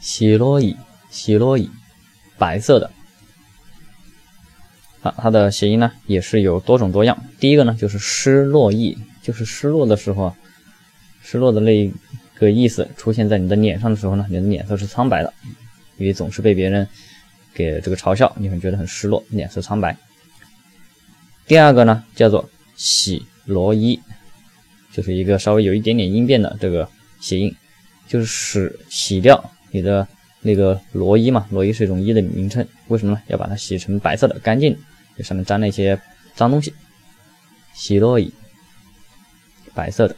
喜罗伊，喜罗伊，白色的。啊，它的谐音呢也是有多种多样。第一个呢就是失落意，就是失落的时候啊，失落的那个意思出现在你的脸上的时候呢，你的脸色是苍白的，因为总是被别人给这个嘲笑，你会觉得很失落，脸色苍白。第二个呢叫做喜罗伊，就是一个稍微有一点点音变的这个谐音，就是使洗掉你的那个罗衣嘛，罗衣是一种衣的名称，为什么呢？要把它洗成白色的，干净。就上面沾了一些脏东西，洗罗衣，白色的。